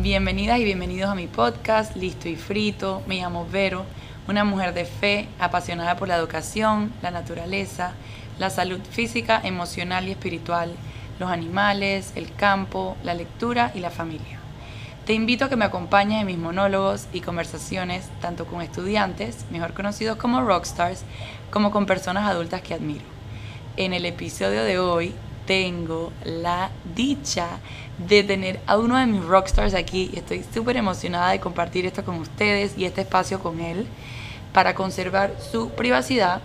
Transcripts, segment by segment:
Bienvenidas y bienvenidos a mi podcast Listo y Frito. Me llamo Vero, una mujer de fe, apasionada por la educación, la naturaleza, la salud física, emocional y espiritual, los animales, el campo, la lectura y la familia. Te invito a que me acompañes en mis monólogos y conversaciones tanto con estudiantes, mejor conocidos como rockstars, como con personas adultas que admiro. En el episodio de hoy tengo la dicha de tener a uno de mis rockstars aquí y estoy súper emocionada de compartir esto con ustedes y este espacio con él para conservar su privacidad.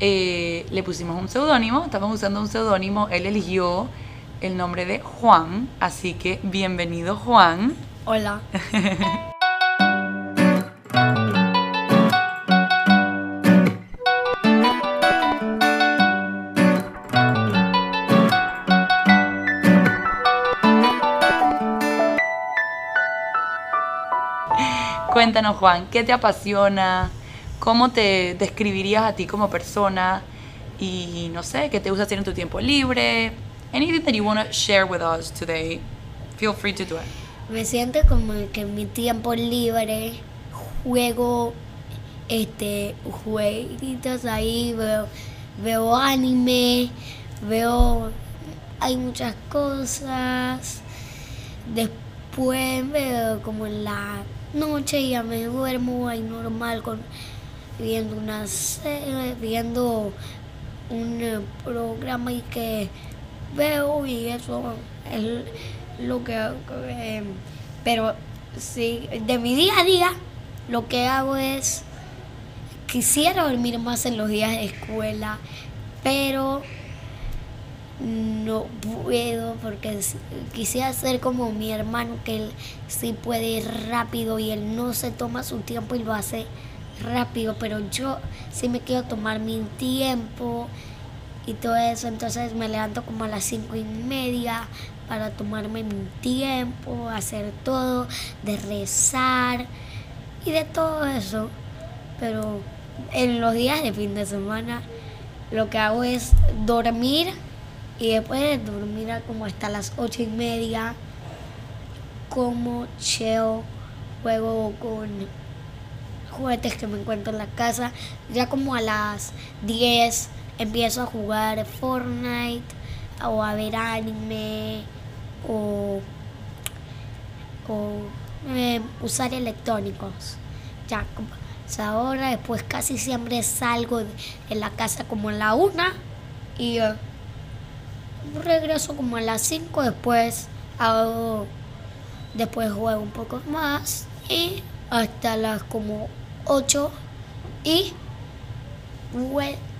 Eh, le pusimos un seudónimo, estamos usando un seudónimo, él eligió el nombre de Juan, así que bienvenido Juan. Hola. Cuéntanos Juan, ¿qué te apasiona? ¿Cómo te describirías a ti como persona? Y no sé, ¿qué te gusta hacer en tu tiempo libre? Anything that you want to share with us today, feel free to do it. Me siento como que en mi tiempo libre juego este jueguitos ahí, veo, veo anime, veo hay muchas cosas. Después veo como la noche ya me duermo ahí normal con viendo una serie, viendo un eh, programa y que veo y eso es lo que eh, pero sí de mi día a día lo que hago es quisiera dormir más en los días de escuela pero no puedo porque quisiera ser como mi hermano que él sí puede ir rápido y él no se toma su tiempo y lo hace rápido, pero yo sí me quiero tomar mi tiempo y todo eso, entonces me levanto como a las cinco y media para tomarme mi tiempo, hacer todo, de rezar y de todo eso, pero en los días de fin de semana lo que hago es dormir y después de dormir como hasta las ocho y media, como chill, juego con juguetes que me encuentro en la casa. Ya como a las 10 empiezo a jugar Fortnite o a ver anime o, eh, usar electrónicos. Ya, ahora después casi siempre salgo en la casa como en la una y regreso como a las 5, después hago, después juego un poco más y hasta las como 8 y,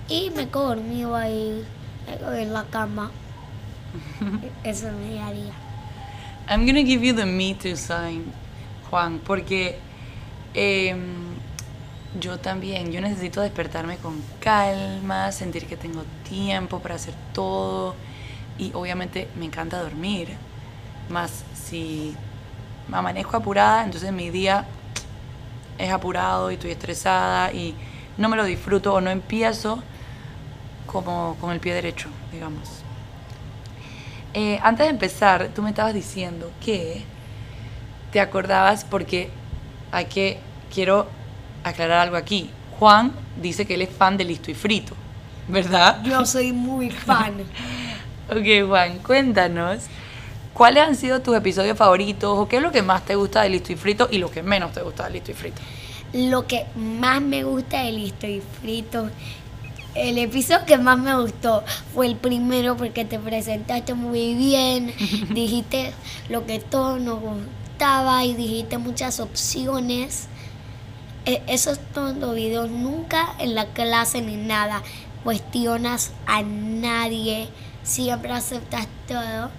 y me quedo dormido ahí en la cama. Eso me haría. I'm gonna give you the me too sign, Juan, porque em, yo también, yo necesito despertarme con calma, sentir que tengo tiempo para hacer todo y obviamente me encanta dormir. Más si me amanezco apurada, entonces mi día es apurado y estoy estresada y no me lo disfruto o no empiezo como con el pie derecho, digamos. Eh, antes de empezar, tú me estabas diciendo que te acordabas porque hay que, quiero aclarar algo aquí. Juan dice que él es fan de Listo y Frito, ¿verdad? Yo soy muy fan. ok, Juan, cuéntanos. ¿Cuáles han sido tus episodios favoritos o qué es lo que más te gusta de Listo y Frito y lo que menos te gusta de Listo y Frito? Lo que más me gusta de Listo y Frito, el episodio que más me gustó fue el primero porque te presentaste muy bien, dijiste lo que todos nos gustaba y dijiste muchas opciones. E, esos todos los videos nunca en la clase ni nada cuestionas a nadie, siempre aceptas todo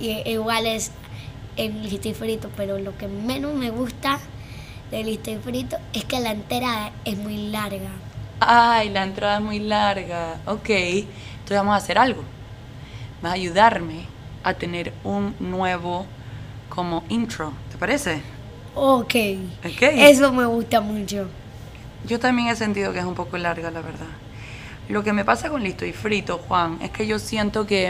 y igual es el listo y frito, pero lo que menos me gusta del listo y frito es que la entrada es muy larga. Ay, la entrada es muy larga. Ok, entonces vamos a hacer algo. Vas a ayudarme a tener un nuevo como intro, ¿te parece? Ok. Eso me gusta mucho. Yo también he sentido que es un poco larga, la verdad. Lo que me pasa con Listo y Frito, Juan, es que yo siento que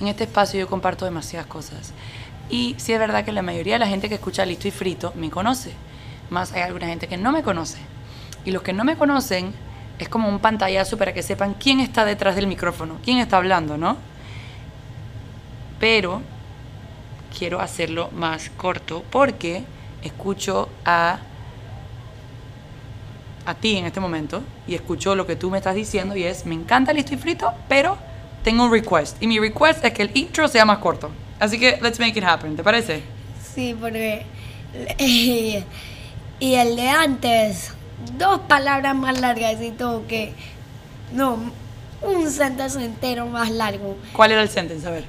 en este espacio yo comparto demasiadas cosas. Y sí es verdad que la mayoría de la gente que escucha Listo y Frito me conoce. Más hay alguna gente que no me conoce. Y los que no me conocen es como un pantallazo para que sepan quién está detrás del micrófono, quién está hablando, ¿no? Pero quiero hacerlo más corto porque escucho a a ti en este momento y escucho lo que tú me estás diciendo y es, me encanta listo y frito, pero tengo un request. Y mi request es que el intro sea más corto. Así que let's make it happen, ¿te parece? Sí, porque... y el de antes, dos palabras más largas y todo que... No, un sentence entero más largo. ¿Cuál era el sentence? A ver.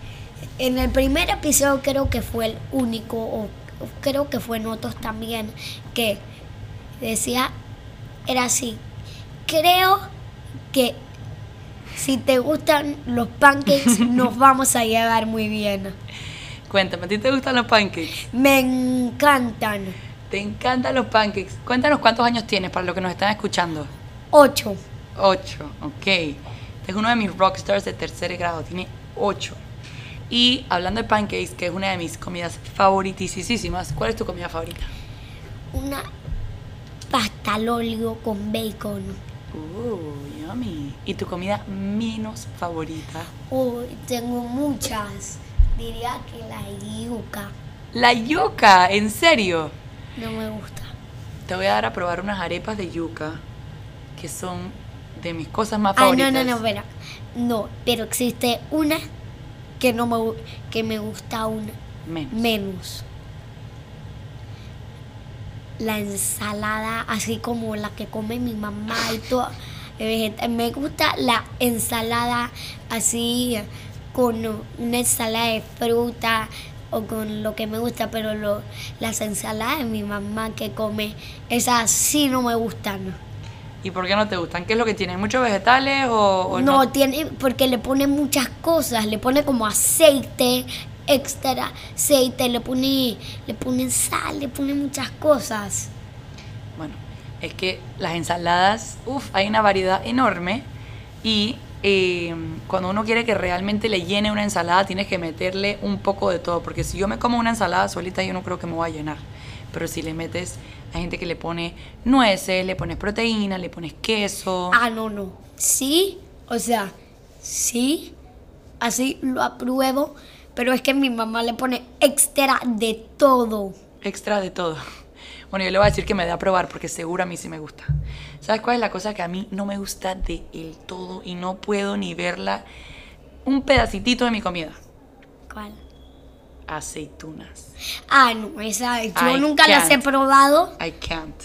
En el primer episodio creo que fue el único, o creo que fue en otros también, que decía, era así, creo que si te gustan los pancakes nos vamos a llevar muy bien. Cuéntame, ¿a ti te gustan los pancakes? Me encantan. ¿Te encantan los pancakes? Cuéntanos cuántos años tienes para los que nos están escuchando. Ocho. Ocho, ok. Este es uno de mis rockstars de tercer grado, tiene ocho. Y hablando de pancakes, que es una de mis comidas favoritísimas, ¿cuál es tu comida favorita? Una pasta al óleo con bacon. Uh, yummy. ¿Y tu comida menos favorita? Uy, tengo muchas. Diría que la yuca. La yuca, ¿en serio? No me gusta. Te voy a dar a probar unas arepas de yuca que son de mis cosas más Ah, favoritas. no, no, no, espera. No, pero existe una que no me, que me gusta aún Menos. menos. La ensalada, así como la que come mi mamá y todo. vegeta- Me gusta la ensalada así con una ensalada de fruta o con lo que me gusta, pero lo- las ensaladas de mi mamá que come, esas sí no me gustan. ¿Y por qué no te gustan? ¿Qué es lo que tienen? ¿Muchos vegetales o, o No, tiene, porque le pone muchas cosas, le pone como aceite, extra aceite, le pone, le pone sal, le pone muchas cosas. Bueno, es que las ensaladas, uff, hay una variedad enorme y eh, cuando uno quiere que realmente le llene una ensalada tienes que meterle un poco de todo, porque si yo me como una ensalada solita yo no creo que me voy a llenar, pero si le metes, hay gente que le pone nueces, le pones proteína, le pones queso, Ah, no, no. Sí, o sea, sí, así lo apruebo, pero es que mi mamá le pone extra de todo. extra de todo. Bueno, yo le voy a decir que me dé a probar porque seguro a mí sí me gusta. ¿Sabes cuál es la cosa que a mí no me gusta de el todo y no puedo ni verla? Un pedacitito de mi comida. ¿Cuál? Aceitunas. Ah, no, esa, yo I nunca las he probado. I can't.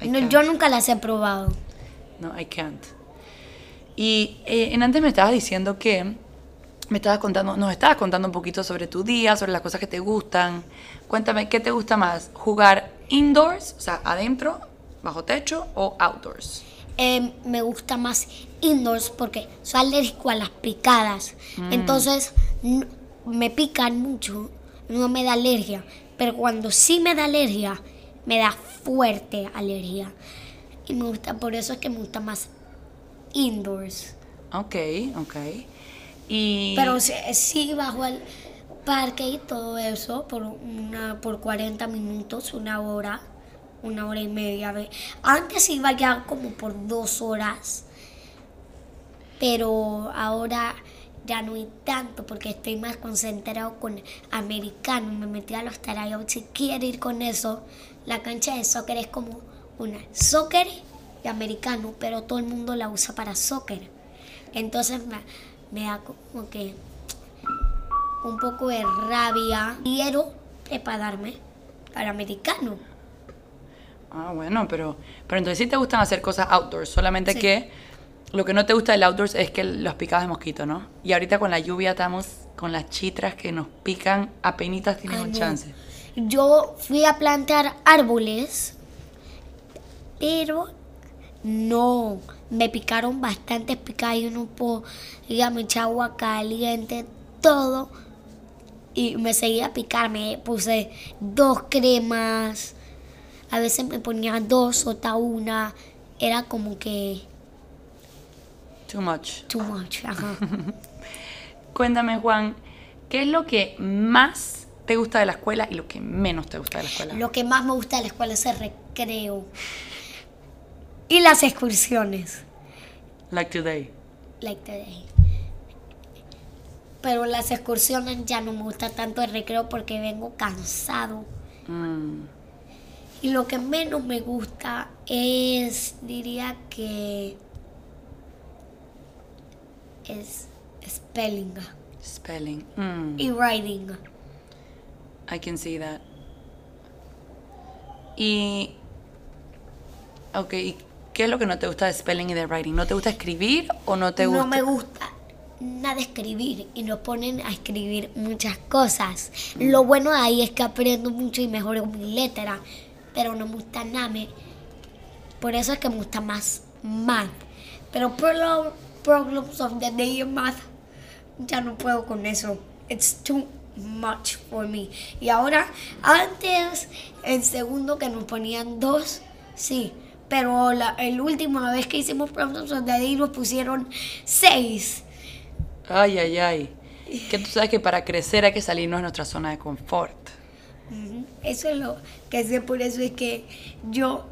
I No, can't. yo nunca las he probado. No, I can't. Y eh, en antes me estabas diciendo que me estabas contando, nos estabas contando un poquito sobre tu día, sobre las cosas que te gustan. Cuéntame, ¿qué te gusta más? ¿Jugar indoors, o sea, adentro, bajo techo o outdoors? Eh, me gusta más indoors porque soy alérgico a las picadas. Entonces n- me pican mucho, no me da alergia. Pero cuando sí me da alergia, me da fuerte alergia. Y me gusta, por eso es que me gusta más indoors. Ok, ok. Y Pero sí, bajo el parque y todo eso por una por 40 minutos, una hora, una hora y media. Antes iba ya como por dos horas, pero ahora ya no hay tanto porque estoy más concentrado con americano. Me metí a los tryouts y quiero ir con eso. La cancha de soccer es como una soccer y americano, pero todo el mundo la usa para soccer. Entonces me, me da como que un poco de rabia. Quiero prepararme para americano. Ah, bueno, pero, pero entonces sí te gustan hacer cosas outdoors, solamente Sí. que lo que no te gusta del outdoors es que los picados de mosquito, ¿no? Y ahorita con la lluvia estamos con las chitras que nos pican, un no. chance. Yo fui a plantar árboles, pero no, me picaron bastantes picadas. Yo no ya me eché agua caliente, todo. Y me seguía a picar, me puse dos cremas. A veces me ponía dos, otra una. Era como que Too much. too much. Ajá. Cuéntame, Juan, ¿qué es lo que más te gusta de la escuela y lo que menos te gusta de la escuela. Lo que más me gusta de la escuela es el recreo. Y las excursiones. Like today. Like today. Pero las excursiones ya no me gusta tanto el recreo porque vengo cansado. Mm, Y lo que menos me gusta es, diría que es spelling spelling. Mm, y writing. I can see that. Y. Ok, ¿y qué es lo que no te gusta de spelling y de writing? ¿No te gusta escribir o no te gusta? No me gusta nada escribir y nos ponen a escribir muchas cosas. Lo bueno de ahí es que aprendo mucho y mejoro mi letra, pero no me gusta nada. me- Por eso es que me gusta más math. Pero por los problems of the day in math, ya no puedo con eso. It's too much for me. Y ahora, antes, en segundo que nos ponían dos, sí. Pero la el última vez que hicimos of the day nos pusieron seis. Ay, ay, ay. Que tú sabes que para crecer hay que salirnos de nuestra zona de confort. Eso es lo que sé, por eso es que yo,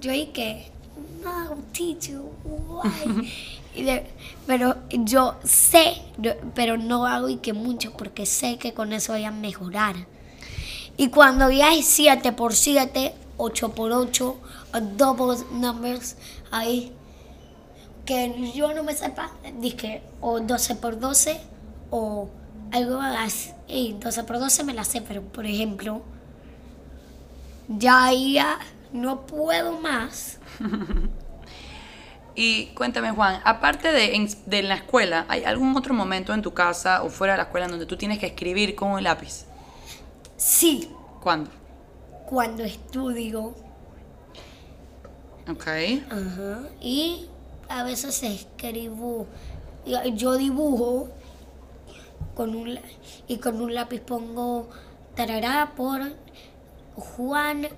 yo y que, no, teacher, why? Y de- pero yo sé, pero no hago y que mucho porque sé que con eso voy a mejorar. Y cuando ya hay 7 por 7, 8 por 8, o double numbers, ahí, que yo no me sepa, dije, o 12 por 12, o algo así, 12 por 12 me la sé, pero por ejemplo, ya ya no puedo más. Y cuéntame, Juan, aparte de, de la escuela, ¿hay algún otro momento en tu casa o fuera de la escuela donde tú tienes que escribir con un lápiz? Sí, ¿Cuándo? cuando estudio, Ok. ajá, y a veces escribo, yo- dibujo con un, y con un lápiz pongo tarará por Juan,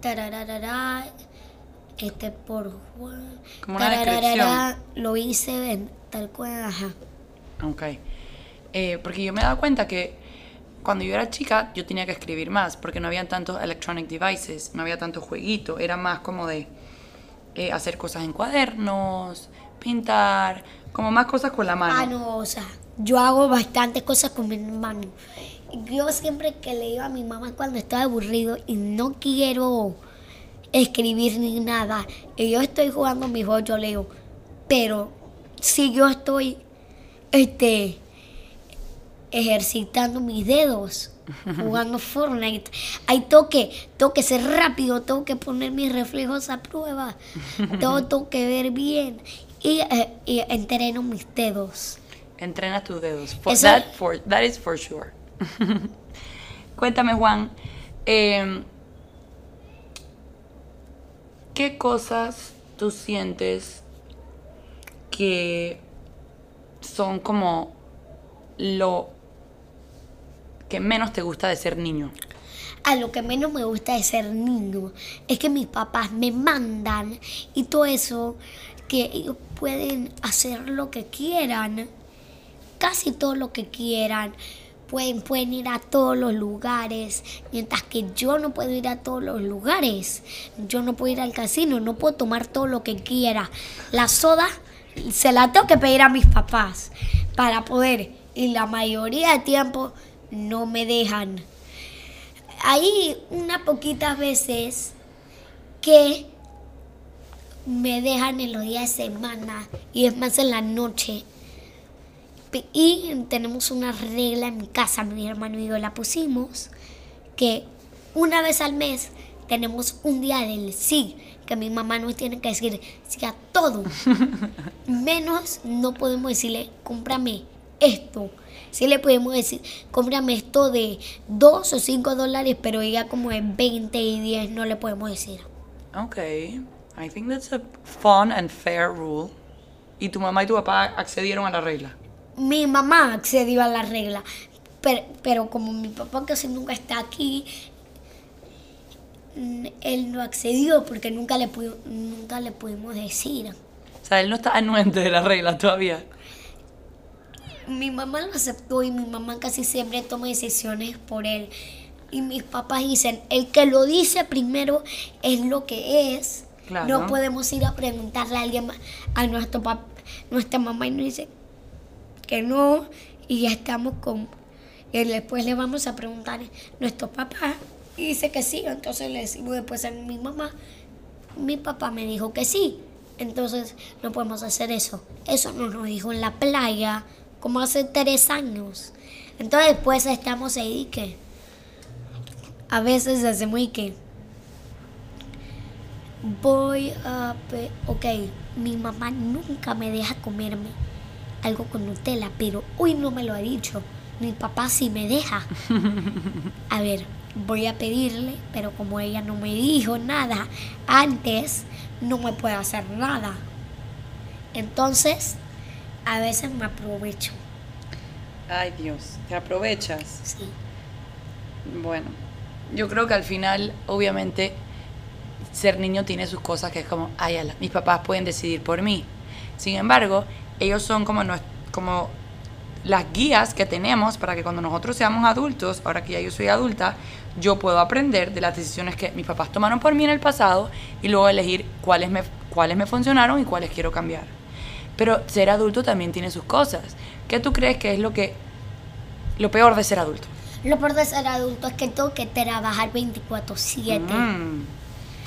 tarararara, este por Juan, Como una tarararara, lo hice en tal cual, ajá. Ok. Eh, porque yo me he dado cuenta que cuando yo era chica yo tenía que escribir más porque no había tantos electronic devices, no había tanto jueguito, era más como de eh, hacer cosas en cuadernos, pintar, como más cosas con la mano. Ah, no, o sea, yo hago bastantes cosas con mi mano. Yo siempre que le digo a mi mamá cuando estoy aburrido y no quiero escribir ni nada, y yo estoy jugando mi juego, yo le digo, pero si yo estoy este ejercitando mis dedos jugando Fortnite. Ahí tengo que, tengo que ser rápido, tengo que poner mis reflejos a prueba, todo tengo que ver bien y, eh, y entreno mis dedos. Entrena tus dedos. For- Eso- that, for- that is for sure. Cuéntame, Juan, eh, ¿qué cosas tú sientes que son como lo que menos te gusta de ser niño? A lo que menos me gusta de ser niño es que mis papás me mandan y todo eso, que ellos pueden hacer lo que quieran, casi todo lo que quieran. Pueden, pueden ir a todos los lugares, mientras que yo no puedo ir a todos los lugares. Yo no puedo ir al casino, no puedo tomar todo lo que quiera. La soda se la tengo que pedir a mis papás para poder, y la mayoría de tiempo no me dejan hay unas poquitas veces que me dejan en los días de semana y es más en la noche. Y tenemos una regla en mi casa, mi hermano y yo la pusimos, que una vez al mes tenemos un día del sí, que mi mamá nos tiene que decir sí a todo. Menos no podemos decirle, cómprame esto. Sí le podemos decir, cómprame esto de 2 o 5 dólares, pero ella como de 20 y 10 no le podemos decir. Ok, I think that's a fun and fair rule. ¿Y tu mamá y tu papá accedieron a la regla? Mi mamá accedió a la regla, pero, pero como mi papá casi nunca está aquí, mm, él no accedió porque nunca le, nunca le pudimos decir. O sea, él no está anuente de la regla todavía. Mi mamá lo aceptó y mi mamá casi siempre toma decisiones por él. Y mis papás dicen, el que lo dice primero es lo que es. Claro. No podemos ir a preguntarle a alguien más, a nuestro pap- nuestra mamá y nos dice que no y ya estamos con y después le vamos a preguntar a nuestro papá y dice que sí, entonces le decimos después a mi mamá, mi papá me dijo que sí, entonces no podemos hacer eso. Eso nos lo dijo en la playa como hace tres años. Entonces después estamos ahí que a veces hacemos y que voy a... Ok, mi mamá nunca me deja comerme algo con Nutella, pero hoy no me lo ha dicho. Mi papá sí me deja. A ver, voy a pedirle, pero como ella no me dijo nada antes, no me puede hacer nada. Entonces, a veces me aprovecho. Ay Dios, te aprovechas. Sí. Bueno, yo creo que al final, obviamente, ser niño tiene sus cosas que es como, ay, ala, mis papás pueden decidir por mí. Sin embargo, ellos son como, nues- como las guías que tenemos para que cuando nosotros seamos adultos, ahora que ya yo soy adulta, yo puedo aprender de las decisiones que mis papás tomaron por mí en el pasado y luego elegir cuáles me, cuáles me funcionaron y cuáles quiero cambiar. Pero ser adulto también tiene sus cosas. ¿Qué tú crees que es lo que lo peor de ser adulto? Lo peor de ser adulto es que tengo que trabajar 24/7. Mm.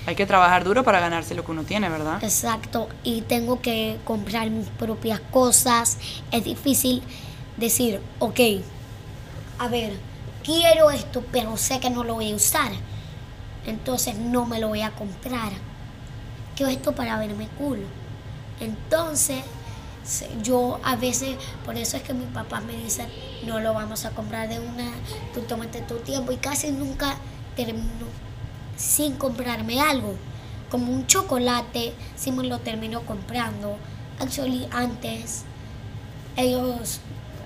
Hay que trabajar duro para ganarse lo que uno tiene, ¿verdad? Exacto, y tengo que comprar mis propias cosas. Es difícil decir, ok, a ver, quiero esto, pero sé que no lo voy a usar. Entonces no me lo voy a comprar. Quiero esto para verme cool. Entonces, yo a veces, por eso es que mi papá me dice, no lo vamos a comprar de una, tú tómate tu tiempo y casi nunca termino sin comprarme algo. Como un chocolate, sí me lo termino comprando. Actually, antes, ellos,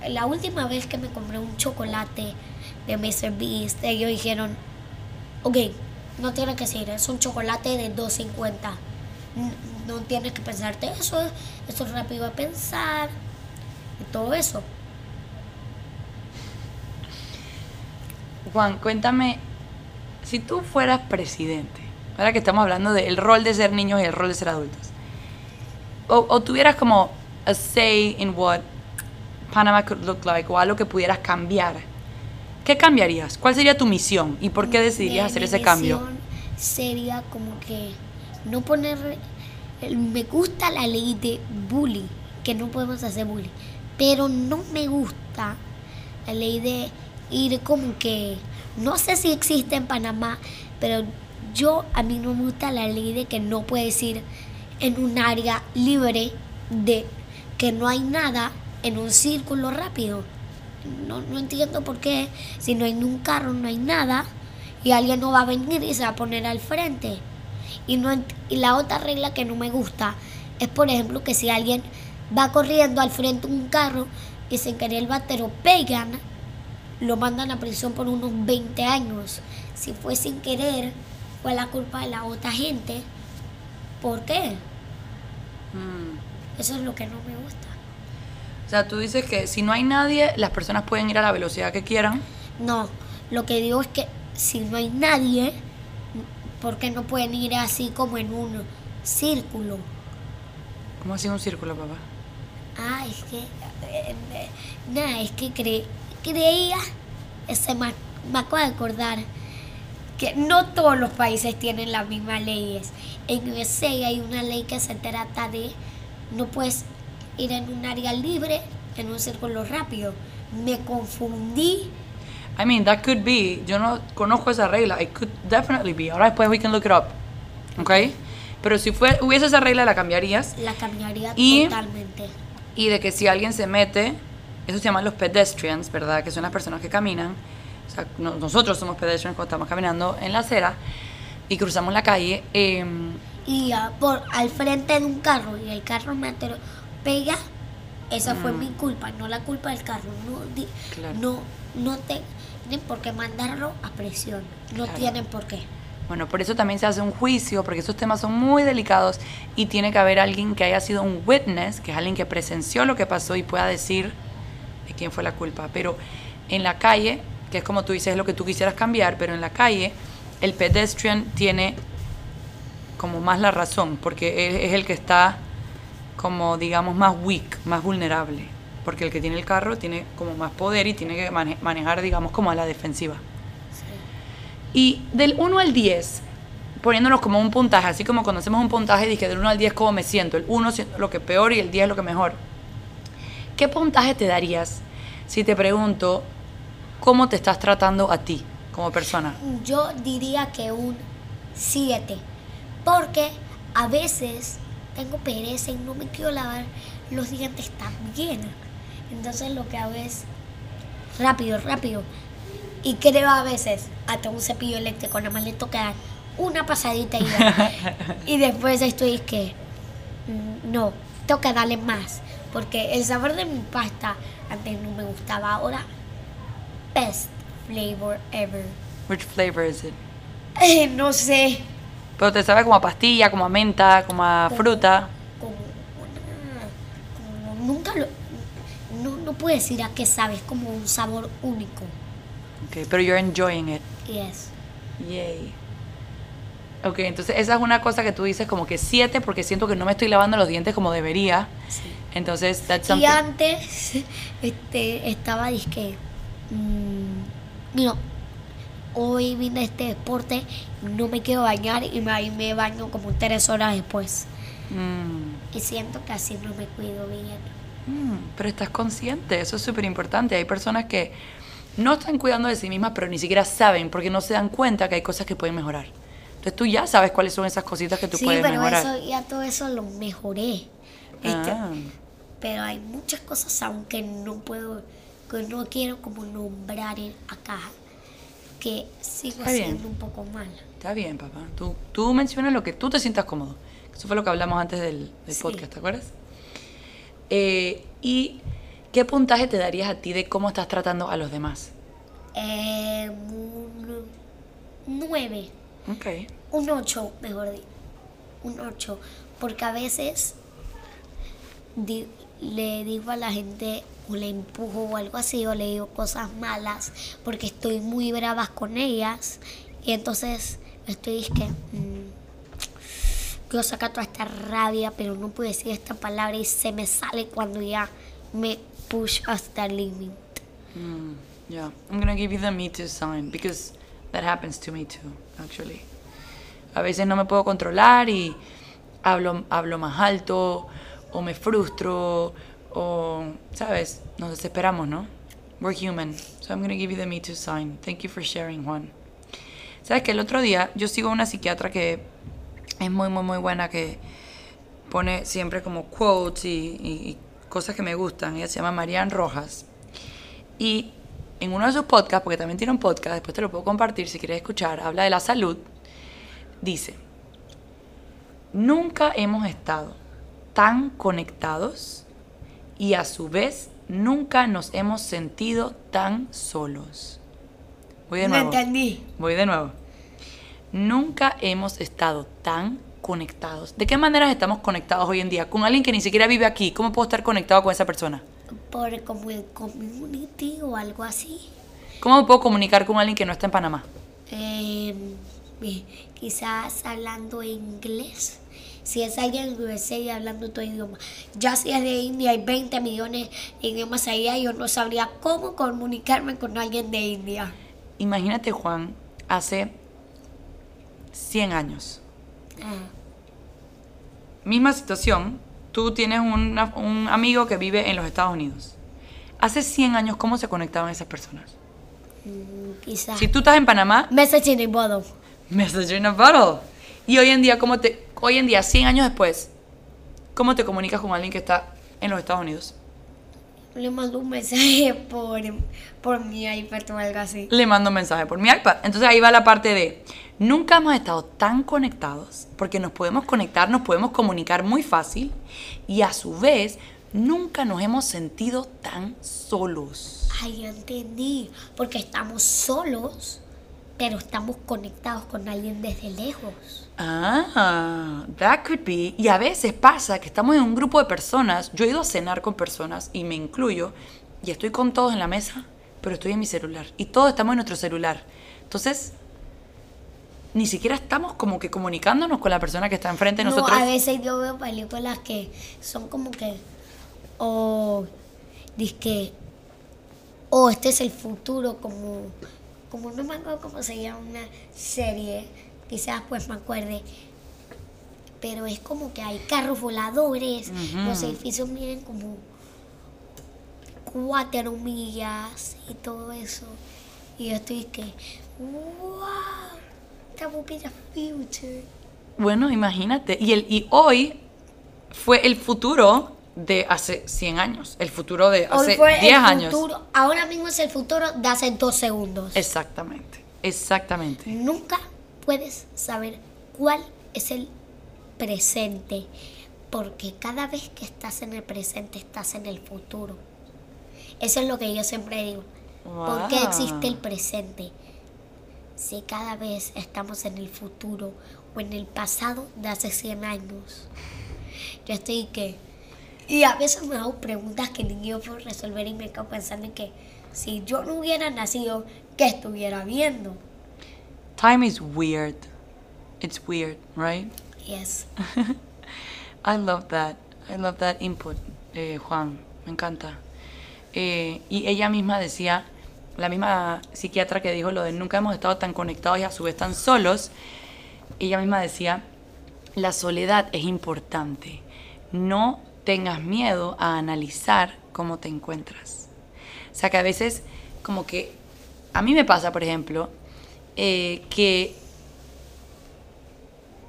la última vez que me compré un chocolate de Mr. Beast, ellos dijeron, ok, no tiene que ser, es un chocolate de 2.50. No tienes que pensarte eso, eso es rápido a pensar y todo eso. Juan, cuéntame, si tú fueras presidente, ahora que estamos hablando del rol de ser niños y el rol de ser adultos, o, o tuvieras como a say in what Panama could look like, o algo que pudieras cambiar, ¿qué cambiarías? ¿Cuál sería tu misión y por qué decidirías hacer ese cambio? misión Sería como que no poner. Me gusta la ley de bully, que no podemos hacer bully, pero no me gusta la ley de ir como que. No sé si existe en Panamá, pero yo a mí no me gusta la ley de que no puedes ir en un área libre de que no hay nada en un círculo rápido. No, no entiendo por qué, si no hay un carro, no hay nada, y alguien no va a venir y se va a poner al frente. Y, no, y la otra regla que no me gusta es, por ejemplo, que si alguien va corriendo al frente de un carro y sin querer va, te lo pegan, lo mandan a prisión por unos 20 años. Si fue sin querer, fue la culpa de la otra gente. ¿Por qué? Mm. Eso es lo que no me gusta. O sea, tú dices que si no hay nadie, las personas pueden ir a la velocidad que quieran. No, lo que digo es que si no hay nadie, ¿por qué no pueden ir así como en un círculo? ¿Cómo así un círculo, papá? Ah, es que. eh, eh, nada, es que cre- creía. Se me, me acabo de acordar que no todos los países tienen las mismas leyes. En USA hay una ley que se trata de. No puedes ir en un área libre, en un círculo rápido. Me confundí. I mean, that could be. Yo no conozco esa regla. It could definitely be. Ahora después we can look it up. ¿Ok? Pero si fue, hubiese esa regla, la cambiarías. La cambiaría Y- totalmente. Y de que si alguien se mete, eso se llaman los pedestrians, ¿verdad? Que son las personas que caminan. O sea, no- nosotros somos pedestrians cuando estamos caminando en la acera y cruzamos la calle. em, y ah, por al frente de un carro y el carro me pega, esa fue mi culpa, no la culpa del carro. No, Claro. no, no te- tienen por qué mandarlo a presión. No Claro. tienen por qué. Bueno, por eso también se hace un juicio, porque esos temas son muy delicados y tiene que haber alguien que haya sido un witness, que es alguien que presenció lo que pasó y pueda decir de quién fue la culpa. Pero en la calle, que es como tú dices, es lo que tú quisieras cambiar, pero en la calle el pedestrian tiene como más la razón, porque él es el que está como digamos más weak, más vulnerable, porque el que tiene el carro tiene como más poder y tiene que mane- manejar digamos como a la defensiva. Y del 1 al 10, poniéndonos como un puntaje, así como cuando hacemos un puntaje, dije del 1 al 10 cómo me siento, el 1 siendo lo que peor y el 10 lo que mejor. ¿Qué puntaje te darías si te pregunto cómo te estás tratando a ti como persona? Yo diría que un 7. Porque a veces tengo pereza y no me quiero lavar los dientes también. Entonces lo que hago es rápido, rápido. Y creo a veces hasta un cepillo eléctrico nada más le toca dar una pasadita y ya. y después estoy que mm, no, que darle más. Porque el sabor de mi pasta antes no me gustaba. Ahora, best flavor ever. Which flavor is it? Eh, no sé, Pero te sabe como a pastilla, como a menta, como a fruta. como, una- como nunca lo, no, no puedo decir a qué sabe, es como un sabor único. Okay, pero you're enjoying it. Yes. Yay. Ok, entonces esa es una cosa que tú dices como que siete porque siento que no me estoy lavando los dientes como debería. Entonces, that's Y something. antes este, estaba disque, mm, mira, hoy vine a este deporte, no me quiero bañar y me, ahí me baño como tres horas después. Mm, Y siento que así no me cuido bien. Mm, pero estás consciente, eso es súper importante. Hay personas que no están cuidando de sí mismas, pero ni siquiera saben porque no se dan cuenta que hay cosas que pueden mejorar. Entonces tú ya sabes cuáles son esas cositas que tú sí, puedes pero mejorar. eso, ya todo eso lo mejoré. Este, Ah. Pero hay muchas cosas aunque no puedo, que no quiero como nombrar acá, que sigo Está bien. haciendo un poco mal. Está bien, papá. Tú, tú mencionas lo que tú te sientas cómodo. Eso fue lo que hablamos antes del, del Sí. podcast, ¿te acuerdas? Eh, ¿Y qué puntaje te darías a ti de cómo estás tratando a los demás? Eh, un 9, Ok. un 8, mejor dicho. Un 8, porque a veces di- le digo a la gente o le empujo o algo así o le digo cosas malas porque estoy muy bravas con ellas y entonces estoy es que mm, quiero sacar toda esta rabia pero no puedo decir esta palabra y se me sale cuando ya me push hasta el límite. Mm, yeah. I'm gonna give you the me too sign because that happens to me too, actually. A veces no me puedo controlar y hablo, hablo más alto o me frustro o, ¿sabes? Nos desesperamos, ¿no? We're human. So I'm gonna give you the me too sign. Thank you for sharing, Juan. ¿Sabes que el otro día yo sigo a una psiquiatra que es muy, muy, muy buena que pone siempre como quotes y, cosas que me gustan. Ella se llama Marianne Rojas. Y en uno de sus podcasts, porque también tiene un podcast, después te lo puedo compartir si quieres escuchar, habla de la salud, dice, nunca hemos estado tan conectados y a su vez nunca nos hemos sentido tan solos. Voy de No nuevo. entendí. Voy de nuevo. Nunca hemos estado tan conectados. ¿De qué maneras estamos conectados hoy en día? Con alguien que ni siquiera vive aquí. ¿Cómo puedo estar conectado con esa persona? Por como el community o algo así. ¿Cómo me puedo comunicar con alguien que no está en Panamá? Eh, eh, quizás hablando inglés. Si es alguien de USA y hablando tu idioma. Ya si es de India, hay 20 millones de idiomas allá. Yo no sabría cómo comunicarme con alguien de India. Imagínate, Juan, hace 100 años. Ah, Misma situación, tú tienes una- un amigo que vive en los Estados Unidos. Hace 100 años, ¿cómo se conectaban esas personas? mm, quizás. Si tú estás en Panamá, Message in a bottle. Message in a bottle. Y hoy en día, ¿cómo te, hoy en día, 100 años después, ¿cómo te comunicas con alguien que está en los Estados Unidos? Le mando un mensaje por, por mi iPad o algo así. Le mando un mensaje por mi iPad. Entonces ahí va la parte de, nunca hemos estado tan conectados, porque nos podemos conectar, nos podemos comunicar muy fácil, y a su vez, nunca nos hemos sentido tan solos. Ay, ya entendí. Porque estamos solos, pero estamos conectados con alguien desde lejos. Ah, that could be. Y a veces pasa que estamos en un grupo de personas. Yo he ido a cenar con personas, y me incluyo, y estoy con todos en la mesa, pero estoy en mi celular. Y todos estamos en nuestro celular. Entonces, ni siquiera estamos como que comunicándonos con la persona que está enfrente de No, nosotros. a veces yo veo películas que son como que, o, que o este es el futuro, como, como no me acuerdo cómo se llama una serie, quizás pues me acuerde, pero es como que hay carros voladores, los edificios miden como cuatro millas y todo eso, y yo estoy que, wow, that will be the future. Bueno, imagínate. Y, el, y hoy fue el futuro de hace 100 años. El futuro de hace fue el 10 años. futuro, ahora mismo es el futuro de hace dos segundos. Exactamente. Exactamente. Nunca puedes saber cuál es el presente, porque cada vez que estás en el presente estás en el futuro. Eso es lo que yo siempre digo. ¿Por qué Wow. existe el presente? Si cada vez estamos en el futuro o en el pasado de hace 100 años. Yo estoy que... Y a veces me hago preguntas que ni yo puedo resolver y me quedo pensando en que si yo no hubiera nacido, ¿qué estuviera viendo? Time is weird. It's weird, right? Yes. I love that. I love that input, eh, Juan. Me encanta. Eh, y ella misma decía, la misma psiquiatra que dijo lo de nunca hemos estado tan conectados y a su vez tan solos, ella misma decía, la soledad es importante. No tengas miedo a analizar cómo te encuentras. O sea que a veces como que a mí me pasa, por ejemplo, eh, que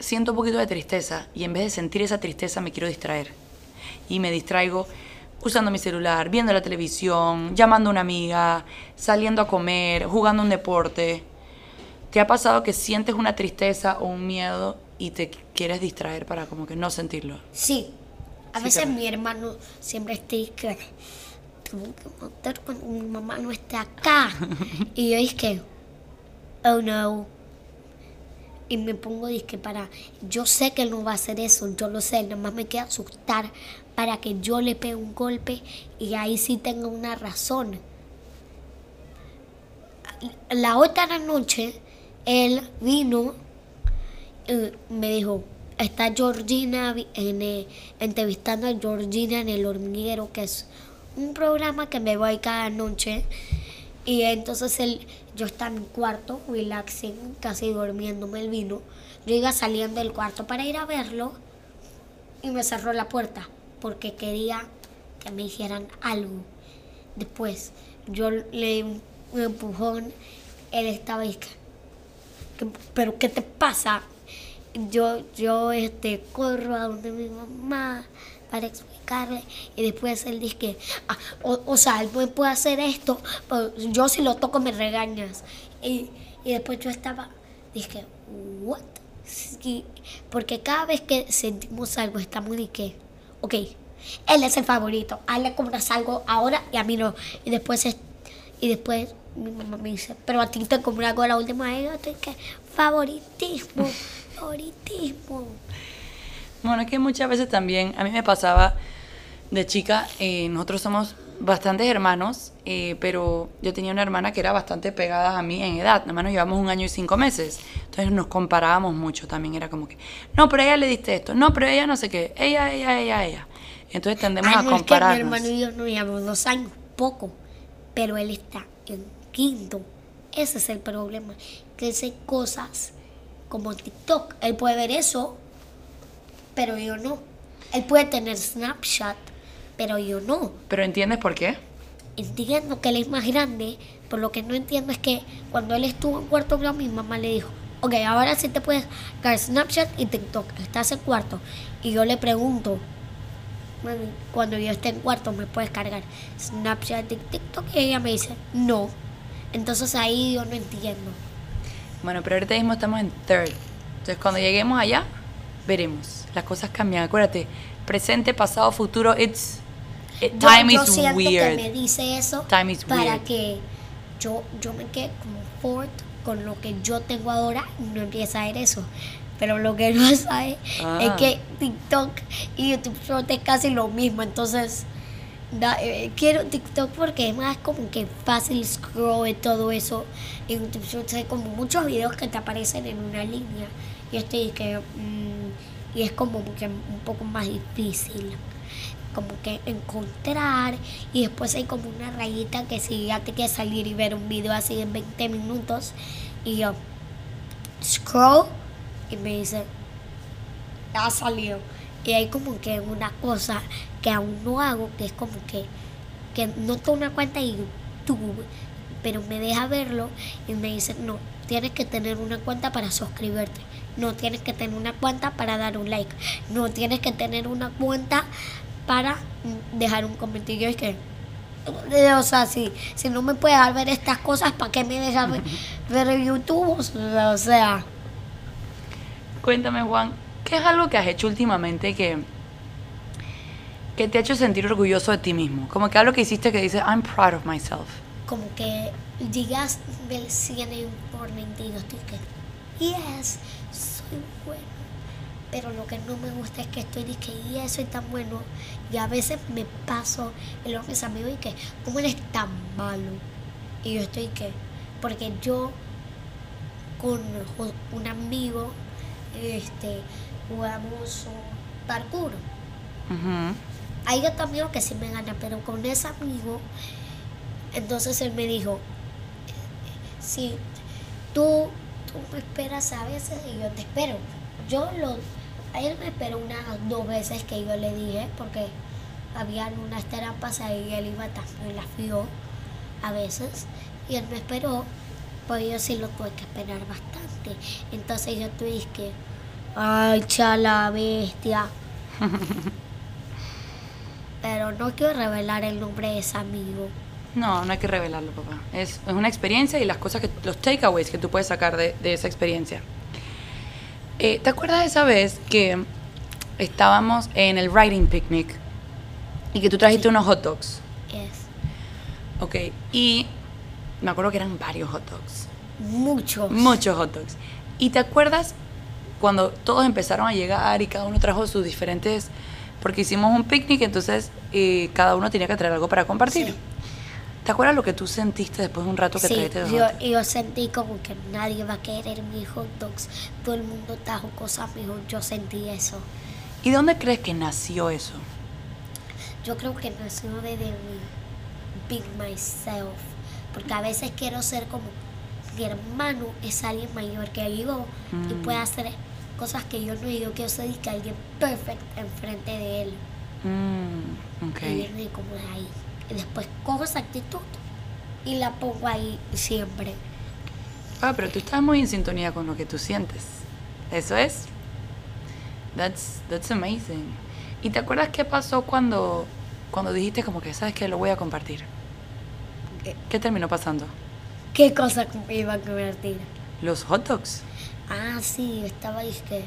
siento un poquito de tristeza y en vez de sentir esa tristeza me quiero distraer. Y me distraigo usando mi celular, viendo la televisión, llamando a una amiga, saliendo a comer, jugando un deporte. ¿Te ha pasado que sientes una tristeza o un miedo y te quieres distraer para como que no sentirlo? Sí. A Sí, veces mi hermano siempre está que tengo que montar cuando mi mamá no esté acá. y yo que, oh no. Y me pongo disque para, yo sé que él no va a hacer eso, yo lo sé, nada más me queda asustar para que yo le pegue un golpe y ahí sí tenga una razón. La otra noche, él vino y me dijo, está Georgina en, eh, entrevistando a Georgina en el hormiguero, que es un programa que me voy cada noche. Y entonces yo estaba en mi cuarto, relaxing, casi durmiéndome el vino. Yo iba saliendo del cuarto para ir a verlo y me cerró la puerta porque quería que me dijeran algo. Después yo le di un, empujón, él estaba ahí, "¿Qué- pero ¿qué te pasa? Yo, yo este, corro a donde mi mamá para explicarle y después él dice que, "Ah, o, o sea, él puede hacer esto, yo si lo toco me regañas. Y, y después yo estaba, dije, ¿what? Sí, porque cada vez que sentimos algo estamos de que, ok, él es el favorito, a él le compras algo ahora y a mí no. Y después, es- y después mi mamá me dice, pero a ti te compré algo la última vez, estoy que, favoritismo, favoritismo. Bueno, es que muchas veces también, a mí me pasaba de chica, eh, nosotros somos bastantes hermanos, eh, pero yo tenía una hermana que era bastante pegada a mí en edad, nada más nos llevamos un año y cinco meses, entonces nos comparábamos mucho también, era como que, no, pero ella le diste esto, no, pero ella no sé qué, ella, ella, ella, ella. Entonces tendemos Ah, a no, es que mi compararnos. hermano y yo nos llevamos dos años, poco, pero él está en quinto. Ese es el problema, que hace cosas como TikTok. Él puede ver eso, pero yo no. Él puede tener Snapchat, pero yo no. Pero ¿entiendes por qué? Entiendo que él es más grande, pero lo que no entiendo es que cuando él estuvo en cuarto grado, mi mamá le dijo, ok, ahora sí te puedes dar Snapchat y TikTok, estás en cuarto. Y yo le pregunto, mami, cuando yo esté en cuarto, ¿me puedes cargar Snapchat y TikTok? Y ella me dice, no. Entonces ahí yo no entiendo. Bueno, pero ahorita mismo estamos en third. Entonces cuando lleguemos allá, veremos. Las cosas cambian. Acuérdate, presente, pasado, futuro, it's... it- Yo- time yo, is siento weird. que me dice eso Time is para weird. que yo, yo me quede confort con lo que yo tengo ahora y no empiece a ver eso. Pero lo que no sabe Ah. es que TikTok y YouTube Short es casi lo mismo. Entonces, Da- eh, quiero TikTok porque es más como que fácil scroll y todo eso. En TikTok hay como muchos videos que te aparecen en una línea. Y estoy que mm, y es como que un poco más difícil. Como que encontrar y después hay como una rayita que si ya te quieres salir y ver un video así en 20 minutos y yo scroll y me dice ha salido. Y hay como que una cosa que aún no hago, que es como que, que no tengo una cuenta de YouTube, pero me deja verlo y me dice, no, tienes que tener una cuenta para suscribirte. No tienes que tener una cuenta para dar un like. No tienes que tener una cuenta para dejar un comentario. Es que, eh, o sea, si, si no me puedes dejar ver estas cosas, ¿para qué me dejas ver, ver YouTube? O sea, Cuéntame, Juan, ¿qué es algo que has hecho últimamente que, que te ha hecho sentir orgulloso de ti mismo? Como que algo que hiciste que dices, I'm proud of myself. como que llegas del cine por 22 tickets. Yes, soy bueno. Pero lo que no me gusta es que estoy de que yes, soy tan bueno. Y a veces me paso en los mis amigos y que, ¿cómo eres tan malo? Y yo estoy que, porque yo con un amigo este, jugamos parkour. Hay otro amigo que sí me gana, pero con ese amigo, entonces él me dijo, si tú, tú me esperas a veces y yo te espero. Yo lo, a él me esperó unas dos veces que yo le dije, porque habían unas trampas ahí y él iba también las vio a veces, y él me esperó, pues yo sí lo tuve que esperar bastante. Entonces yo tuve que, ay, chala bestia. Pero no quiero revelar el nombre de ese amigo. No, no hay que revelarlo, papá. Es, es una experiencia y las cosas que, los takeaways que tú puedes sacar de, de esa experiencia. Eh, ¿Te acuerdas de esa vez que estábamos en el writing picnic y que tú trajiste Sí. unos hot dogs? Es Ok, y me acuerdo que eran varios hot dogs. muchos. Muchos hot dogs. ¿Y te acuerdas cuando todos empezaron a llegar y cada uno trajo sus diferentes... Porque hicimos un picnic, entonces eh, cada uno tenía que traer algo para compartir. Sí. ¿Te acuerdas lo que tú sentiste después de un rato que Sí, trajiste los yo, hot yo sentí como que nadie va a querer mis hot dogs. Todo el mundo trajo cosas mejor. Yo sentí eso. ¿Y dónde crees que nació eso? Yo creo que nació desde mi big myself. Porque a veces quiero ser como mi hermano es alguien mayor que yo y Mm. puede hacer cosas que yo no y yo quiero ser que alguien perfecto enfrente de él. Mm, ok. Y viene como de ahí. Y después cojo esa actitud y la pongo ahí siempre. Ah, pero tú estás muy en sintonía con lo que tú sientes. Eso es. That's, that's amazing. ¿Y te acuerdas qué pasó cuando, cuando dijiste como que, sabes que lo voy a compartir? ¿Qué? ¿Qué terminó pasando? ¿Qué cosa me iba a convertir? Los hot dogs. Ah, sí, estaba disque.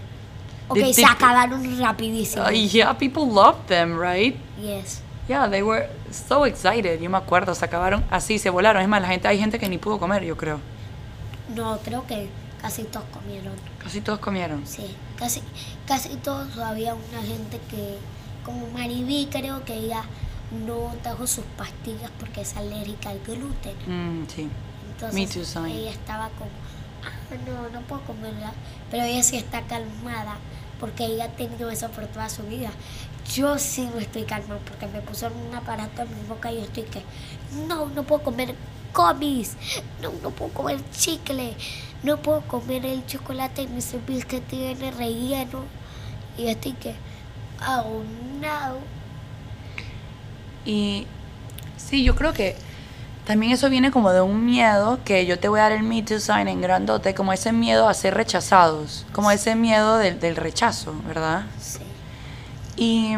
Ok, Did- se acabaron rapidísimo. Uh, yeah, people love them, right? Yes. Yeah, they were so excited. Yo me acuerdo, se acabaron así, se volaron. Es más, la gente, hay gente que ni pudo comer, yo creo. No, creo que casi todos comieron. Casi todos comieron. Sí, casi, casi todos. Había una gente que, como Maribí, creo que ella no trajo sus pastillas porque es alérgica al gluten. Mm, sí. Entonces Me too, ella estaba como, no, no puedo comerla. Pero ella sí está calmada porque ella ha tenido eso por toda su vida. Yo sí no estoy calmada porque me pusieron un aparato en mi boca y yo estoy que, no, no puedo comer comis, no, no puedo comer chicle, no puedo comer el chocolate ni supis que tiene relleno. Y yo estoy que, oh no. Y sí, yo creo que también eso viene como de un miedo que yo te voy a dar el Me Too sign en grandote, como ese miedo a ser rechazados, como ese miedo del, del rechazo, ¿verdad? Sí, Y,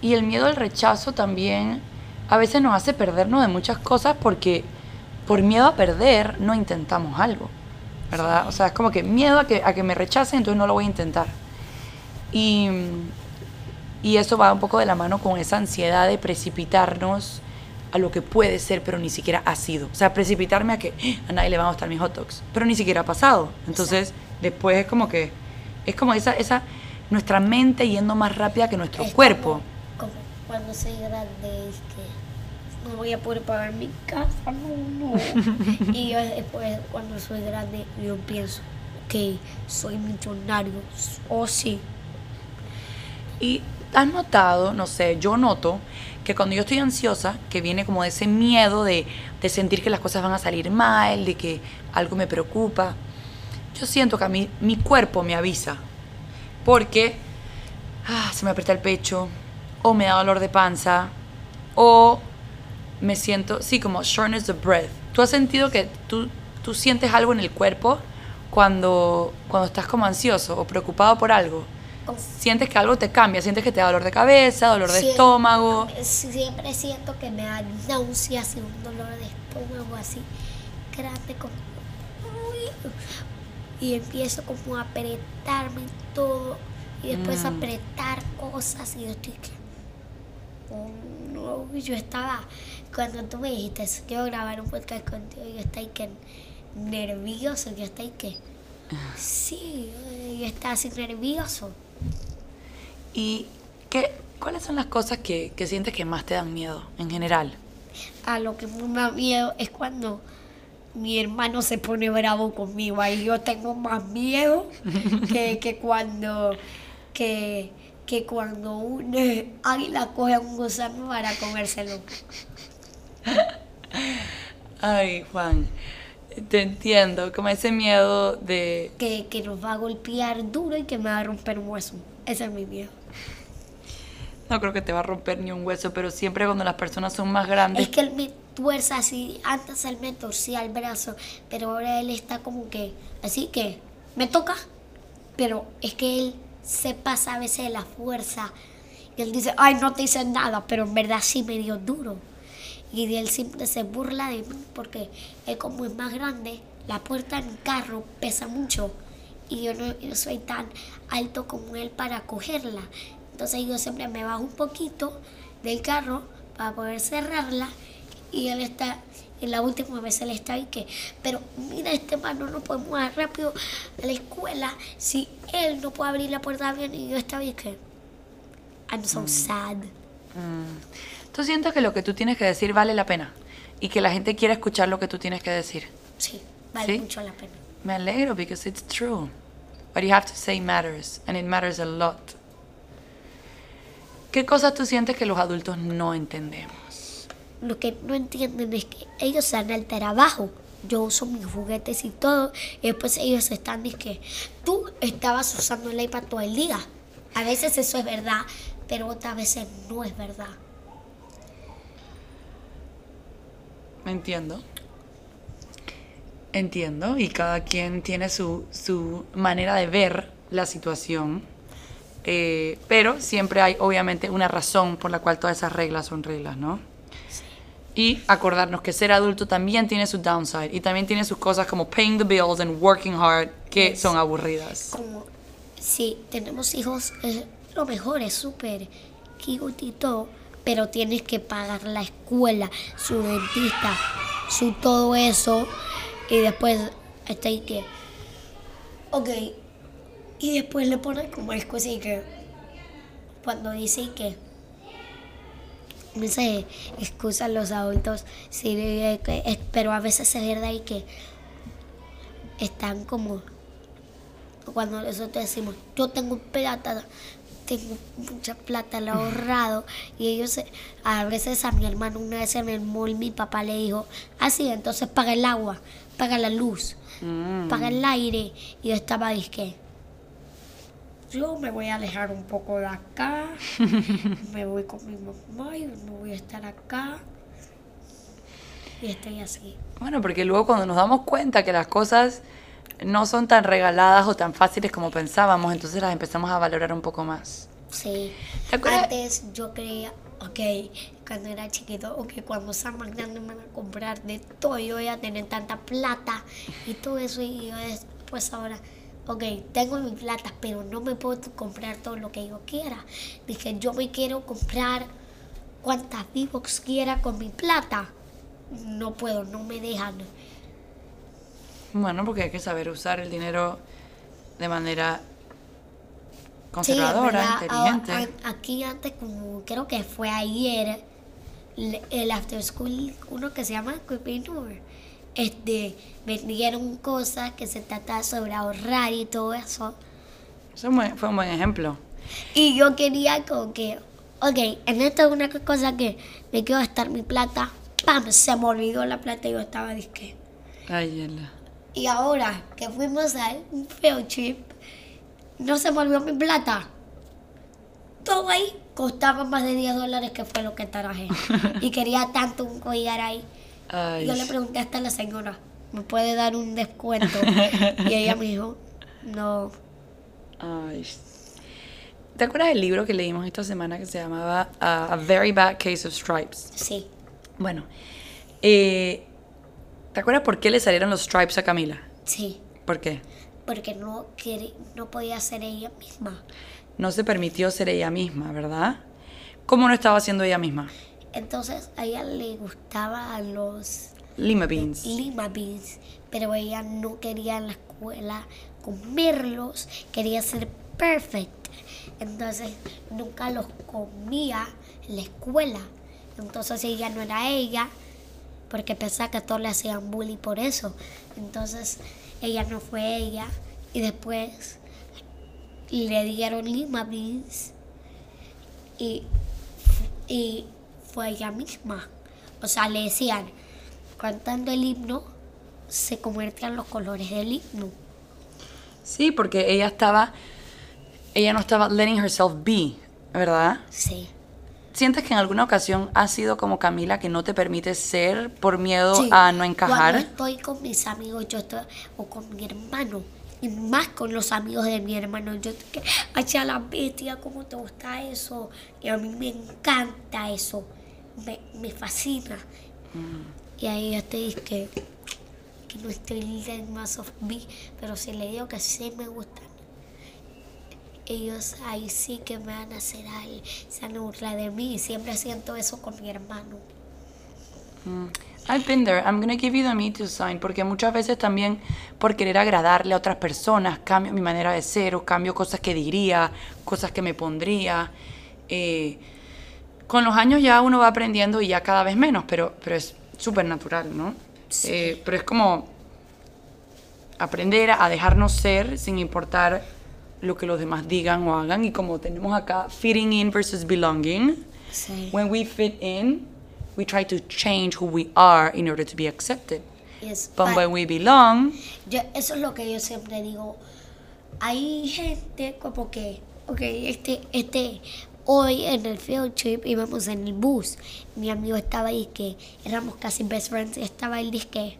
y el miedo al rechazo también a veces nos hace perdernos de muchas cosas porque por miedo a perder no intentamos algo, ¿verdad? O sea, es como que miedo a que, a que me rechacen, entonces no lo voy a intentar. Y, y eso va un poco de la mano con esa ansiedad de precipitarnos a lo que puede ser, pero ni siquiera ha sido. O sea, precipitarme a que "Ah, a nadie le van a gustar mis hot dogs, pero ni siquiera ha pasado. Entonces, después es como que, es como esa, esa, nuestra mente yendo más rápida que nuestro Es cuerpo. Como, como cuando soy grande es que no voy a poder pagar mi casa, no, no. y yo después cuando soy grande yo pienso que soy millonario, o sí. Y has notado, no sé, yo noto que cuando yo estoy ansiosa, que viene como de ese miedo de, de sentir que las cosas van a salir mal, de que algo me preocupa, yo siento que a mí mi cuerpo me avisa. Porque ah, se me aprieta el pecho, o me da dolor de panza, o me siento, sí, como shortness of breath. ¿Tú has sentido que tú, tú sientes algo en el cuerpo cuando, cuando estás como ansioso o preocupado por algo? Sientes que algo te cambia, sientes que te da dolor de cabeza, dolor de estómago. Siempre siento que me da náuseas y un dolor de estómago así grande como y empiezo como a apretarme todo y después Mm. apretar cosas y yo estoy que oh, no, yo estaba cuando tú me dijiste quiero grabar un podcast contigo yo estaba ahí que nervioso yo estaba ahí que sí yo estaba así nervioso ¿Y qué, cuáles son las cosas que, que sientes que más te dan miedo en general? a lo que me da miedo es cuando mi hermano se pone bravo conmigo. Ahí yo tengo más miedo que, que cuando que, que cuando un eh, águila coge a un gusano para comérselo. Ay, Juan, te entiendo, como ese miedo de... Que, que nos va a golpear duro y que me va a romper un hueso. Ese es mi miedo. No creo que te va a romper ni un hueso, pero siempre cuando las personas son más grandes... Es que él me tuerza así. Antes él me torcía el brazo, pero ahora él está como que. Así que me toca, pero es que él se pasa a veces de la fuerza. Y él dice, ay, no te hice nada, pero en verdad sí me dio duro. Y él siempre se burla de mí porque él como es más grande, la puerta de mi carro pesa mucho. Y yo no yo soy tan alto como él para cogerla. Entonces yo siempre me bajo un poquito del carro para poder cerrarla. Y él está, en la última vez él está ahí que, pero mira este man, no nos podemos dar rápido a la escuela si él no puede abrir la puerta bien y yo estaba ahí que, I'm so sad. Mm. ¿Tú sientes que lo que tú tienes que decir vale la pena? Y que la gente quiere escuchar lo que tú tienes que decir. Sí, vale ¿Sí? mucho la pena. Me alegro because it's true. What you have to say matters, and it matters a lot. ¿Qué cosas tú sientes que los adultos no entendemos? Lo que no entienden es que ellos se dan al trabajo. Yo uso mis juguetes y todo. Y después ellos están diciendo que tú estabas usando el iPad todo el día. A veces eso es verdad, pero otras veces no es verdad. Entiendo. Entiendo, y cada quien tiene su, su manera de ver la situación. Eh, pero siempre hay obviamente una razón por la cual todas esas reglas son reglas, ¿no? Y acordarnos que ser adulto también tiene su downside y también tiene sus cosas como paying the bills and working hard que son aburridas. Como si tenemos hijos, es lo mejor, es súper cute y todo, pero tienes que pagar la escuela, su dentista, su todo eso. Y después está ahí que, ok, y después le ponen como excusa y que, cuando dice que, no sé, excusan los adultos, sí, pero a veces es verdad y que están como cuando nosotros decimos, yo tengo plata, tengo mucha plata, la he ahorrado, y ellos, a veces a mi hermano una vez en el mall, mi papá le dijo, así, entonces paga el agua, paga la luz, Mm. paga el aire, y yo estaba, dije, yo me voy a alejar un poco de acá, me voy con mi mamá y no voy a estar acá, y estoy así. Bueno, porque luego cuando nos damos cuenta que las cosas no son tan regaladas o tan fáciles como pensábamos, entonces las empezamos a valorar un poco más. Sí. ¿Te acuerdas? Antes yo creía, ok, cuando era chiquito, ok, cuando sea más grande me van a comprar de todo, yo voy a tener tanta plata y todo eso, y yo después ahora, ok, tengo mi plata, pero no me puedo comprar todo lo que yo quiera. Dije, yo me quiero comprar cuantas V-Box quiera con mi plata. No puedo, no me dejan. Bueno, porque hay que saber usar el dinero de manera conservadora, Sí, inteligente. Aquí antes, como creo que fue ayer, el after school, uno que se llama Cuipinur, este, vendieron cosas que se trataba sobre ahorrar y todo eso. Eso fue- fue un buen ejemplo. Y yo quería como que, ok, en esto es una cosa que me quiero gastar mi plata, ¡pam! Se me olvidó la plata y yo estaba disque. Ay, Yela. Y ahora que fuimos a un field trip, no se me olvidó mi plata. Todo ahí costaba más de 10 dólares que fue lo que traje. y quería tanto un collar ahí. Ay, Yo le pregunté hasta a la señora, ¿me puede dar un descuento? y ella me dijo, no. ay. ¿Te acuerdas del libro que leímos esta semana que se llamaba uh, A Very Bad Case of Stripes? Sí, Bueno, eh, ¿te acuerdas por qué le salieron los stripes a Camila? sí. ¿Por qué? Porque no, quería, no podía ser ella misma. No se permitió ser ella misma, ¿verdad? ¿Cómo no estaba siendo ella misma? Entonces a ella le gustaban los Lima beans. lima beans, pero ella no quería en la escuela comerlos, quería ser perfect. Entonces nunca los comía en la escuela. Entonces ella no era ella, porque pensaba que todos le hacían bully por eso. Entonces ella no fue ella. Y después le dieron lima beans y, y fue ella misma. O sea, le decían, cantando el himno, se convertían los colores del himno. Sí, porque ella estaba, ella no estaba letting herself be, ¿verdad? Sí. ¿Sientes que en alguna ocasión has sido como Camila que no te permite ser por miedo Sí. a no encajar? Cuando estoy con mis amigos, yo estoy, o con mi hermano, y más con los amigos de mi hermano, yo que, ay, la bestia, ¿cómo te gusta eso? Y a mí me encanta eso, me, me fascina. Mm. Y ahí yo estoy que, que no estoy letting myself be, pero si le digo que sí me gustan, ellos ahí sí que me van a hacer algo, se van a burlar de mí, siempre siento eso con mi hermano. Mm. I've been there. I'm gonna give you the me too sign. Porque muchas veces también por querer agradarle a otras personas, cambio mi manera de ser o cambio cosas que diría, cosas que me pondría. Eh, con los años ya uno va aprendiendo y ya cada vez menos, pero, pero es súper natural, ¿no? Eh, pero es como aprender a dejarnos ser sin importar lo que los demás digan o hagan. Y como tenemos acá fitting in versus belonging, Sí. when we fit in, we try to change who we are in order to be accepted. Yes, But when we belong, Yo, eso es lo que yo siempre digo. Hay gente como que, ok, este, este, hoy en el field trip íbamos en el bus. Mi amigo estaba ahí que éramos casi best friends estaba él que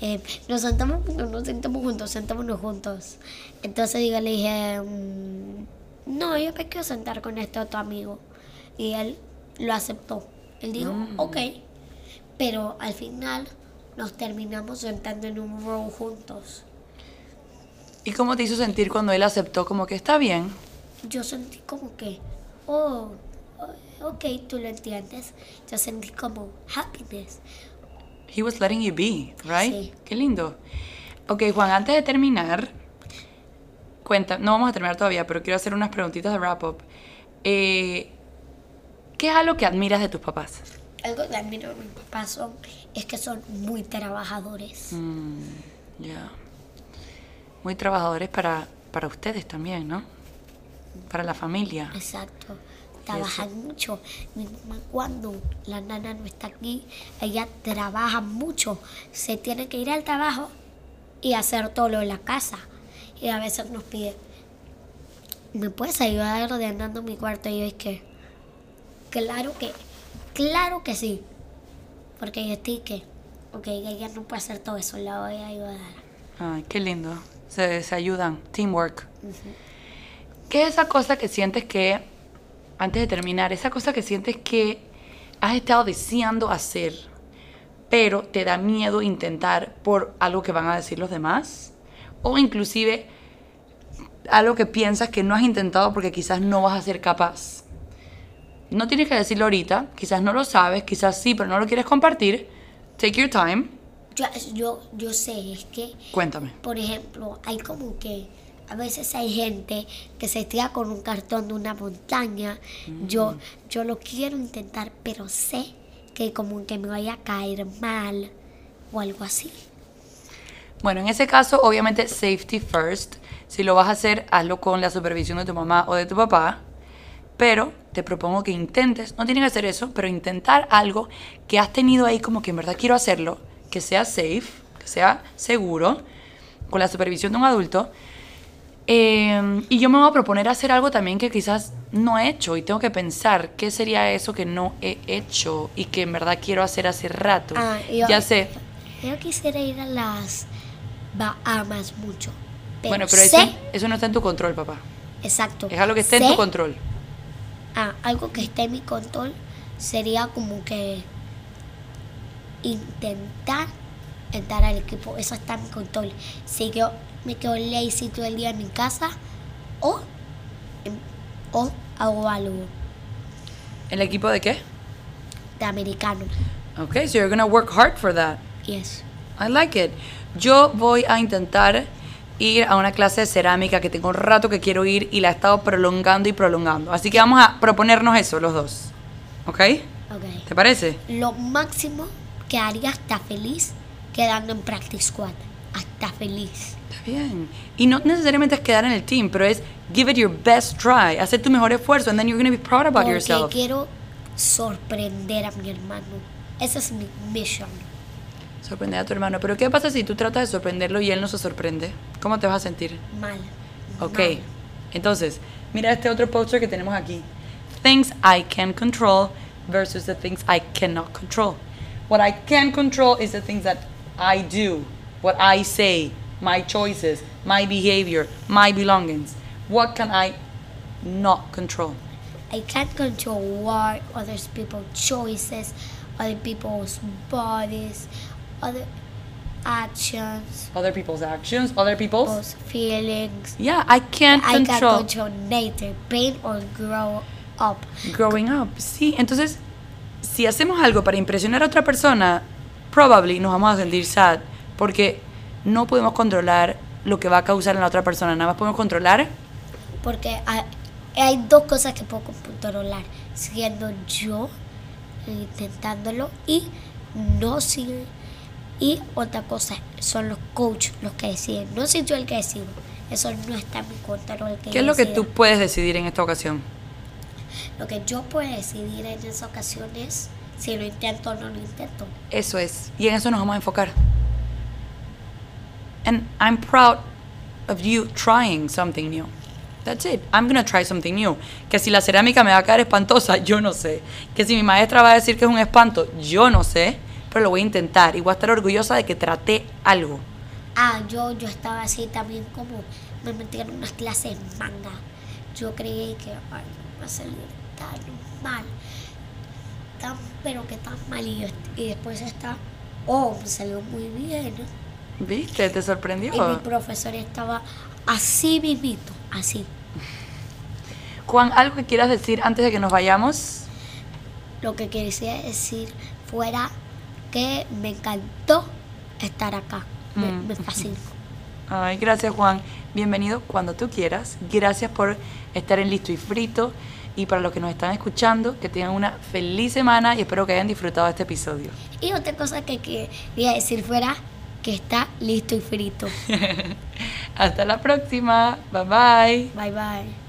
eh, nos sentamos, no nos sentamos juntos, sentémonos juntos. Entonces yo le dije, mm, no, yo me quiero sentar con este otro amigo. Y él lo aceptó. Él dijo, ok. Pero al final nos terminamos sentando en un row juntos. ¿y cómo te hizo sentir cuando él aceptó como que está bien? Yo sentí como que, oh, ok, tú lo entiendes. Yo sentí como happiness. He was letting you be, right? Sí. Qué lindo. Ok, Juan, antes de terminar, cuenta, no vamos a terminar todavía, pero quiero hacer unas preguntitas de wrap up. Eh, ¿Qué es algo que admiras de tus papás? Algo que admiro de mis papás son, es que son muy trabajadores. Mm, ya. Muy trabajadores para, para ustedes también, ¿no? Para la familia. Exacto. Trabajan mucho. Cuando la nana no está aquí, ella trabaja mucho. Se tiene que ir al trabajo y hacer todo lo de la casa. Y a veces nos pide, ¿me puedes ayudar ordenando mi cuarto? Y yo es que, claro que, claro que sí. Porque yo estoy que, ok, ella no puede hacer todo eso, la voy a ayudar. Ay, qué lindo. Se, se ayudan. Teamwork. ¿Qué es esa cosa que sientes que, antes de terminar, esa cosa que sientes que has estado deseando hacer, pero te da miedo intentar por algo que van a decir los demás? O inclusive algo que piensas que no has intentado porque quizás no vas a ser capaz. No tienes que decirlo ahorita, quizás no lo sabes, quizás sí, pero no lo quieres compartir. Take your time. Yo, yo, yo sé, es que Cuéntame. por ejemplo, hay como que a veces hay gente que se tira con un cartón de una montaña. Yo, yo lo quiero intentar, pero sé que como que me vaya a caer mal o algo así. Bueno, en ese caso, obviamente, safety first. Si lo vas a hacer, hazlo con la supervisión de tu mamá o de tu papá. Pero te propongo que intentes, no tiene que ser eso, pero intentar algo que has tenido ahí como que en verdad quiero hacerlo, que sea safe, que sea seguro, con la supervisión de un adulto. Eh, y yo me voy a proponer hacer algo también que quizás no he hecho y tengo que pensar qué sería eso que no he hecho y que en verdad quiero hacer hace rato. Ah, yo- ya sé. Yo quisiera ir a las Bahamas mucho. Pero bueno, pero sé, eso, eso no está en tu control, papá. exacto. Es algo que esté en tu control. Ah, algo que esté en mi control sería como que intentar entrar al equipo. Eso está en mi control. Si yo me quedo lazy todo el día en mi casa o, o hago algo ¿El equipo de qué? de americano. Okay, so you're gonna work hard for that. Yes. I like it. Yo voy a intentar ir a una clase de cerámica que tengo un rato que quiero ir y la he estado prolongando y prolongando. Así que vamos a proponernos eso, los dos. ¿Ok? Ok. ¿Te parece? Lo máximo que haría hasta feliz quedando en practice squad. Hasta feliz. Bien. Y no necesariamente es quedar en el team, pero es give it your best try. Hacer tu mejor esfuerzo and then you're going to be proud about Porque yourself. quiero sorprender a mi hermano. Esa es mi mission. Sorprender a tu hermano. Pero ¿qué pasa si tú tratas de sorprenderlo y él no se sorprende? ¿Cómo te vas a sentir? Mal. Ok, Mal. entonces, mira este otro poster que tenemos aquí. Things I can control versus the things I cannot control. What I can control is the things that I do, what I say, my choices, my behavior, my belongings. What can I not control? I can't control what other people's choices, other people's bodies, other actions, Other people's actions, other people's. people's feelings. Yeah, I can't I can't control control nature, pain or grow up. growing up. Sí, entonces, si hacemos algo para impresionar a otra persona, probably nos vamos a sentir sad, porque no podemos controlar lo que va a causar en la otra persona, nada más podemos controlar Porque hay, hay dos cosas que puedo controlar, siendo yo intentándolo y no si y otra cosa son los coaches los que deciden, no soy yo el que decido, eso no está en mi control. que ¿Qué es lo que tú puedes decidir en esta ocasión? Lo que yo puedo decidir en esa ocasión es si lo intento o no lo intento. Eso es, y en eso nos vamos a enfocar. And I'm proud of you trying something new. That's it. I'm gonna try something new. Que si la cerámica me va a caer espantosa, yo no sé. Que si mi maestra va a decir que es un espanto, yo no sé. Pero lo voy a intentar y voy a estar orgullosa de que traté algo. Ah, yo, yo estaba así también como me metí en unas clases de manga. Yo creí que ay, me va a salir tan mal, tan, pero que tan mal. Y, y después está, oh, me salió muy bien. ¿Viste? ¿Te sorprendió? Y mi profesor estaba así vivito, así. Juan, ¿algo que quieras decir antes de que nos vayamos? Lo que quería decir fuera que me encantó estar acá. Me, Mm. me fascinó. Ay, gracias Juan. Bienvenido cuando tú quieras. Gracias por estar en Listo y Frito. Y para los que nos están escuchando, que tengan una feliz semana y espero que hayan disfrutado de este episodio. Y otra cosa que quería decir fuera que está listo y frito. Hasta la próxima. Bye bye. Bye bye.